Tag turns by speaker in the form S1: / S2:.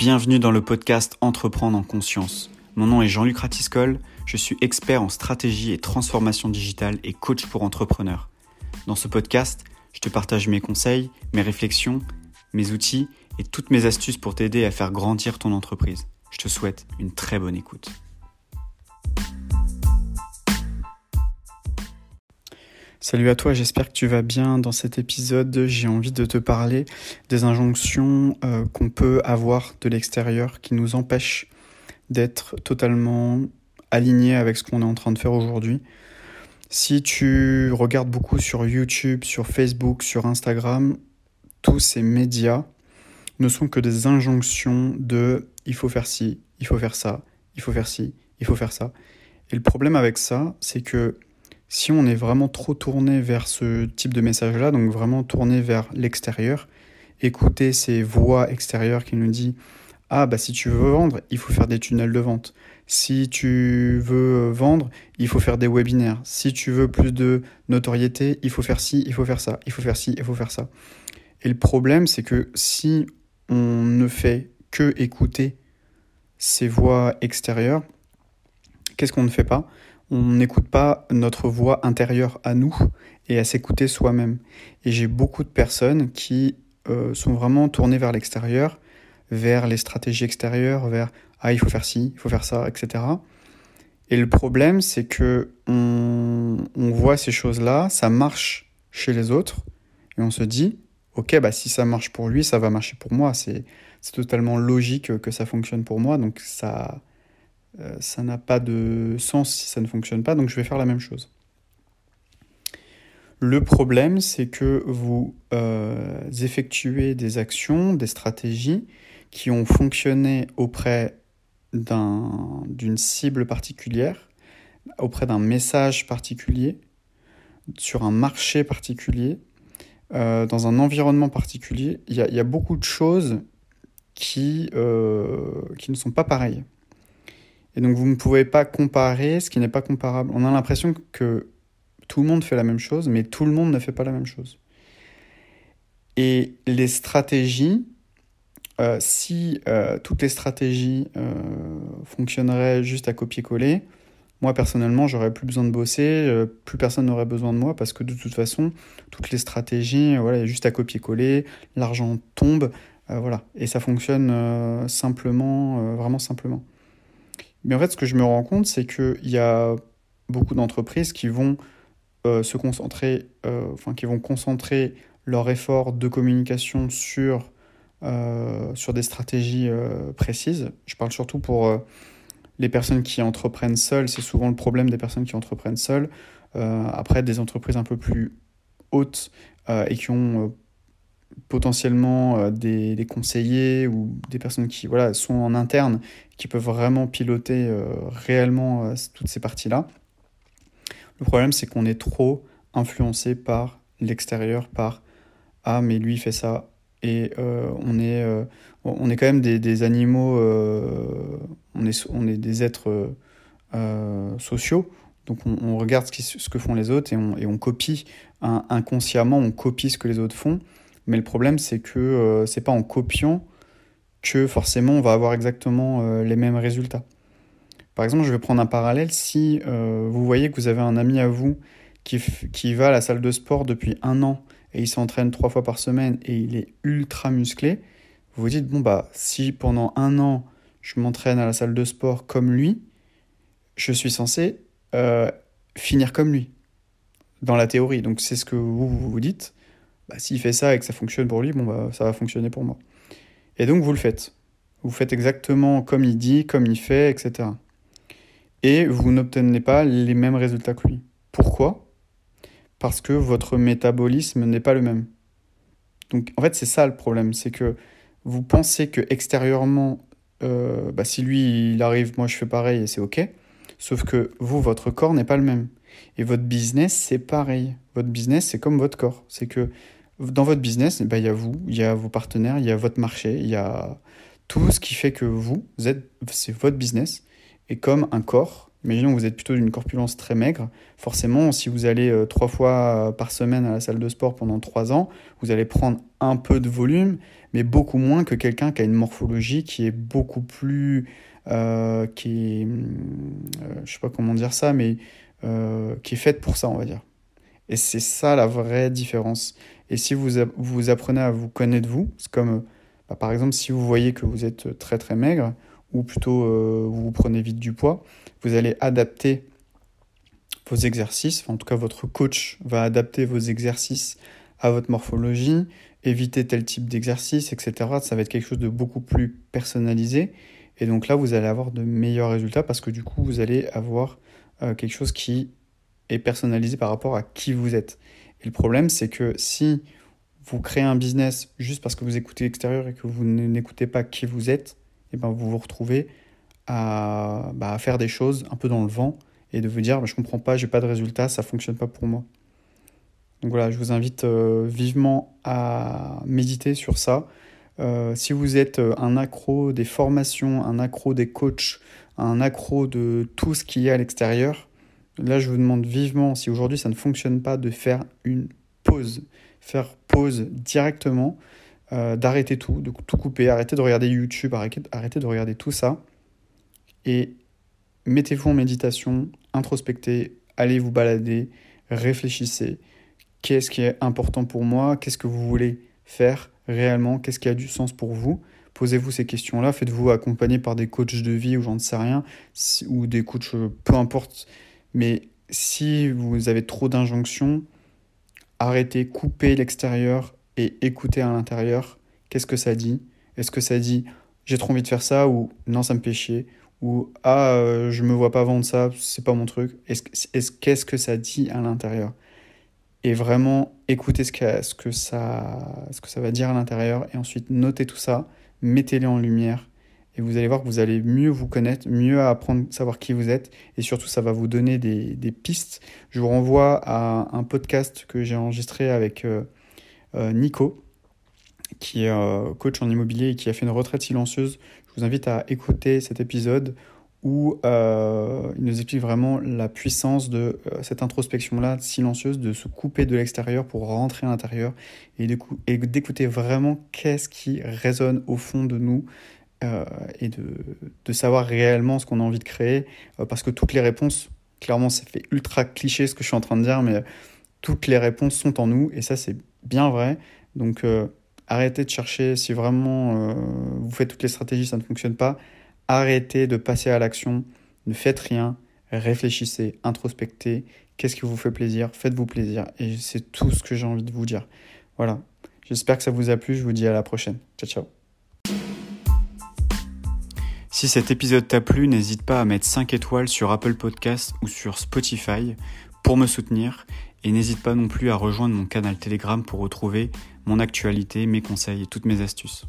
S1: Bienvenue dans le podcast Entreprendre en conscience. Mon nom est Jean-Luc Ratiscol, je suis expert en stratégie et transformation digitale et coach pour entrepreneurs. Dans ce podcast, je te partage mes conseils, mes réflexions, mes outils et toutes mes astuces pour t'aider à faire grandir ton entreprise. Je te souhaite une très bonne écoute. Salut à toi, j'espère que tu vas bien. Dans cet épisode, j'ai envie de te parler des injonctions euh, qu'on peut avoir de l'extérieur qui nous empêchent d'être totalement alignés avec ce qu'on est en train de faire aujourd'hui. Si tu regardes beaucoup sur YouTube, sur Facebook, sur Instagram, tous ces médias ne sont que des injonctions de il faut faire ci, il faut faire ça, il faut faire ci, il faut faire ça. Et le problème avec ça, c'est que si on est vraiment trop tourné vers ce type de message-là, donc vraiment tourné vers l'extérieur, écouter ces voix extérieures qui nous disent ah bah si tu veux vendre, il faut faire des tunnels de vente. Si tu veux vendre, il faut faire des webinaires. Si tu veux plus de notoriété, il faut faire ci, il faut faire ça, il faut faire ci, il faut faire ça. Et le problème, c'est que si on ne fait que écouter ces voix extérieures, qu'est-ce qu'on ne fait pas? On n'écoute pas notre voix intérieure à nous et à s'écouter soi-même. Et j'ai beaucoup de personnes qui euh, sont vraiment tournées vers l'extérieur, vers les stratégies extérieures, vers ah il faut faire ci, il faut faire ça, etc. Et le problème, c'est que on, voit ces choses-là, ça marche chez les autres, et on se dit ok bah si ça marche pour lui, ça va marcher pour moi. C'est totalement logique que ça fonctionne pour moi, donc ça euh, ça n'a pas de sens si ça ne fonctionne pas, donc je vais faire la même chose. Le problème, c'est que vous euh, effectuez des actions, des stratégies qui ont fonctionné auprès d'une cible particulière, auprès d'un message particulier, sur un marché particulier, euh, dans un environnement particulier. Il y, a beaucoup de choses qui, qui ne sont pas pareilles. Et donc vous ne pouvez pas comparer ce qui n'est pas comparable. On a l'impression que tout le monde fait la même chose, mais tout le monde ne fait pas la même chose. Et les stratégies, euh, si euh, toutes les stratégies euh, fonctionneraient juste à copier-coller, moi personnellement, j'aurais plus besoin de bosser, plus personne n'aurait besoin de moi parce que de toute façon, toutes les stratégies, voilà, juste à copier-coller, l'argent tombe, voilà, et ça fonctionne simplement, vraiment simplement. Mais en fait, ce que je me rends compte, c'est qu'il y a beaucoup d'entreprises qui vont euh, se concentrer, euh, enfin, qui vont concentrer leur effort de communication sur, euh, sur des stratégies précises. Je parle surtout pour les personnes qui entreprennent seules. C'est souvent le problème des personnes qui entreprennent seules. après, des entreprises un peu plus hautes et qui ont potentiellement euh, des, conseillers ou des personnes qui voilà, sont en interne, qui peuvent vraiment piloter euh, réellement euh, toutes ces parties-là. Le problème, c'est qu'on est trop influencé par l'extérieur, par Ah, mais lui, il fait ça. Et on, est, on est quand même des, animaux, on, est, on est des êtres sociaux. Donc on, regarde ce, ce, que font les autres et on, et on copie inconsciemment, on copie ce que les autres font. Mais le problème, c'est que euh, c'est pas en copiant que forcément on va avoir exactement euh, les mêmes résultats. Par exemple, je vais prendre un parallèle. Si euh, vous voyez que vous avez un ami à vous qui, va à la salle de sport depuis un an et il s'entraîne trois fois par semaine et il est ultra musclé, vous vous dites, bon, bah, si pendant un an je m'entraîne à la salle de sport comme lui, je suis censé finir comme lui, dans la théorie. Donc c'est ce que vous, vous dites. Bah, s'il fait ça et que ça fonctionne pour lui, bon, bah, ça va fonctionner pour moi. Et donc vous le faites. Vous faites exactement comme il dit, comme il fait, etc. Et vous n'obtenez pas les mêmes résultats que lui. Pourquoi? Parce que votre métabolisme n'est pas le même. Donc en fait c'est ça le problème, c'est que vous pensez que extérieurement, euh, bah, si lui il arrive, moi je fais pareil et c'est ok. Sauf que vous, votre corps n'est pas le même. Et votre business, c'est pareil. Votre business, c'est comme votre corps. C'est que dans votre business, eh ben, il y a vous, il y a vos partenaires, il y a votre marché, il y a tout ce qui fait que vous, êtes, c'est votre business. Et comme un corps, imaginons que vous êtes plutôt d'une corpulence très maigre, forcément, si vous allez euh, trois fois par semaine à la salle de sport pendant trois ans, vous allez prendre un peu de volume, mais beaucoup moins que quelqu'un qui a une morphologie qui est beaucoup plus... Euh, qui est... Euh, je sais pas comment dire ça, mais euh, qui est faite pour ça, on va dire. Et c'est ça la vraie différence. Et si vous, vous apprenez à vous connaître vous, c'est comme, bah, par exemple, si vous voyez que vous êtes très très maigre, ou plutôt vous, vous prenez vite du poids, vous allez adapter vos exercices, en tout cas votre coach va adapter vos exercices à votre morphologie, éviter tel type d'exercice, etc. Ça va être quelque chose de beaucoup plus personnalisé. Et donc là, vous allez avoir de meilleurs résultats parce que du coup, vous allez avoir euh, quelque chose qui est personnalisé par rapport à qui vous êtes. Et le problème, c'est que si vous créez un business juste parce que vous écoutez l'extérieur et que vous n'écoutez pas qui vous êtes, et eh ben vous vous retrouvez à, bah, à, faire des choses un peu dans le vent et de vous dire bah, je comprends pas, j'ai pas de résultats, ça fonctionne pas pour moi. Donc voilà, je vous invite euh, vivement à méditer sur ça. Euh, si vous êtes euh, un accro des formations, un accro des coachs, un accro de tout ce qu'il y a à l'extérieur, là je vous demande vivement, si aujourd'hui ça ne fonctionne pas, de faire une pause. Faire pause directement, d'arrêter tout, de tout couper, arrêter de regarder YouTube, arrêter, de regarder tout ça. Et mettez-vous en méditation, introspectez, allez vous balader, réfléchissez qu'est-ce qui est important pour moi, qu'est-ce que vous voulez faire réellement, qu'est-ce qui a du sens pour vous? Posez-vous ces questions-là, faites-vous accompagner par des coachs de vie ou j'en sais rien, ou des coachs, euh, peu importe. Mais si vous avez trop d'injonctions, arrêtez, coupez l'extérieur et écoutez à l'intérieur. Qu'est-ce que ça dit? Est-ce que ça dit j'ai trop envie de faire ça ou non ça me fait chier? Ou ah euh, je me vois pas vendre ça, c'est pas mon truc. Est-ce qu'est-ce que ça dit à l'intérieur? Et vraiment écouter ce que, ça, ce que ça va dire à l'intérieur et ensuite noter tout ça, mettez-les en lumière et vous allez voir que vous allez mieux vous connaître, mieux apprendre, savoir qui vous êtes et surtout ça va vous donner des, pistes. Je vous renvoie à un podcast que j'ai enregistré avec euh, euh, Nico qui est euh, coach en immobilier et qui a fait une retraite silencieuse. Je vous invite à écouter cet épisode où il nous explique vraiment la puissance de cette introspection-là silencieuse, de se couper de l'extérieur pour rentrer à l'intérieur et d'écouter vraiment qu'est-ce qui résonne au fond de nous euh, et de, de, savoir réellement ce qu'on a envie de créer. parce que toutes les réponses, clairement, ça fait ultra cliché ce que je suis en train de dire, mais toutes les réponses sont en nous et ça, c'est bien vrai. Donc, arrêtez de chercher si vraiment vous faites toutes les stratégies, ça ne fonctionne pas Arrêtez de passer à l'action, ne faites rien, réfléchissez, introspectez, qu'est-ce qui vous fait plaisir, faites-vous plaisir. Et c'est tout ce que j'ai envie de vous dire. Voilà. J'espère que ça vous a plu, je vous dis à la prochaine. Ciao ciao. Si cet épisode t'a plu, n'hésite pas à mettre 5 étoiles sur Apple Podcasts ou sur Spotify pour me soutenir et n'hésite pas non plus à rejoindre mon canal Telegram pour retrouver mon actualité, mes conseils et toutes mes astuces.